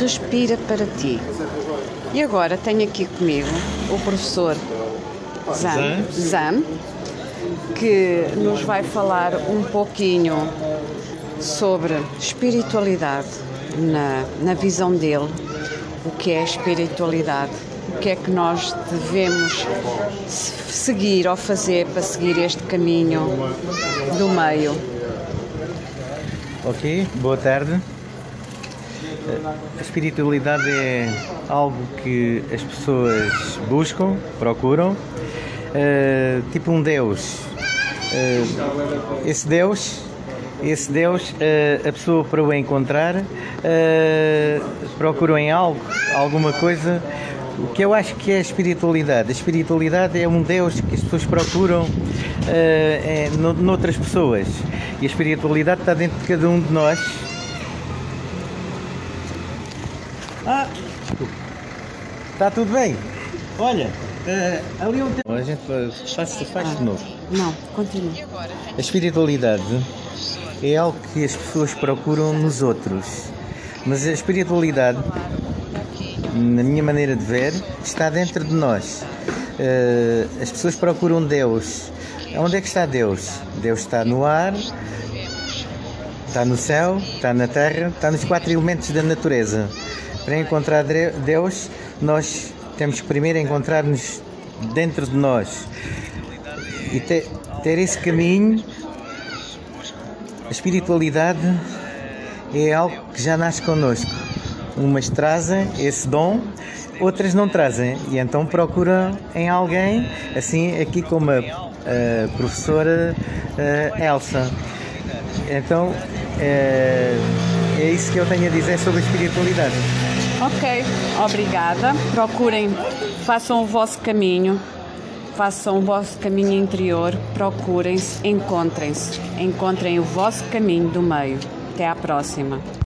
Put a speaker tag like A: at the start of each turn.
A: respira para ti. E agora tenho aqui comigo o professor Zam, Zam que nos vai falar um pouquinho sobre espiritualidade na, na visão dele, o que é espiritualidade, o que é que nós devemos seguir ou fazer para seguir este caminho do meio.
B: Ok, boa tarde. A espiritualidade é algo que as pessoas buscam, procuram, uh, tipo um Deus. Uh, esse Deus, esse Deus, uh, a pessoa para o encontrar, procura em algo, alguma coisa. O que eu acho que é a espiritualidade? A espiritualidade é um Deus que as pessoas procuram é, noutras pessoas. E a espiritualidade está dentro de cada um de nós Ah, está tudo bem. Olha, uh, ali um tempo. A gente faz, faz ah, de novo.
A: Não, continua.
B: A espiritualidade é algo que as pessoas procuram nos outros. Mas a espiritualidade, na minha maneira de ver, está dentro de nós. Uh, as pessoas procuram Deus. Onde é que está Deus? Deus está no ar, está no céu, está na terra, está nos quatro elementos da natureza. Para encontrar Deus, nós temos que primeiro encontrar-nos dentro de nós e ter, ter esse caminho. A espiritualidade é algo que já nasce connosco. Umas trazem esse dom, outras não trazem. E então procura em alguém, assim aqui como a, a professora a Elsa. Então é, é isso que eu tenho a dizer sobre a espiritualidade.
A: Ok, obrigada. Procurem, façam o vosso caminho, façam o vosso caminho interior, procurem-se, encontrem-se, encontrem o vosso caminho do meio. Até à próxima.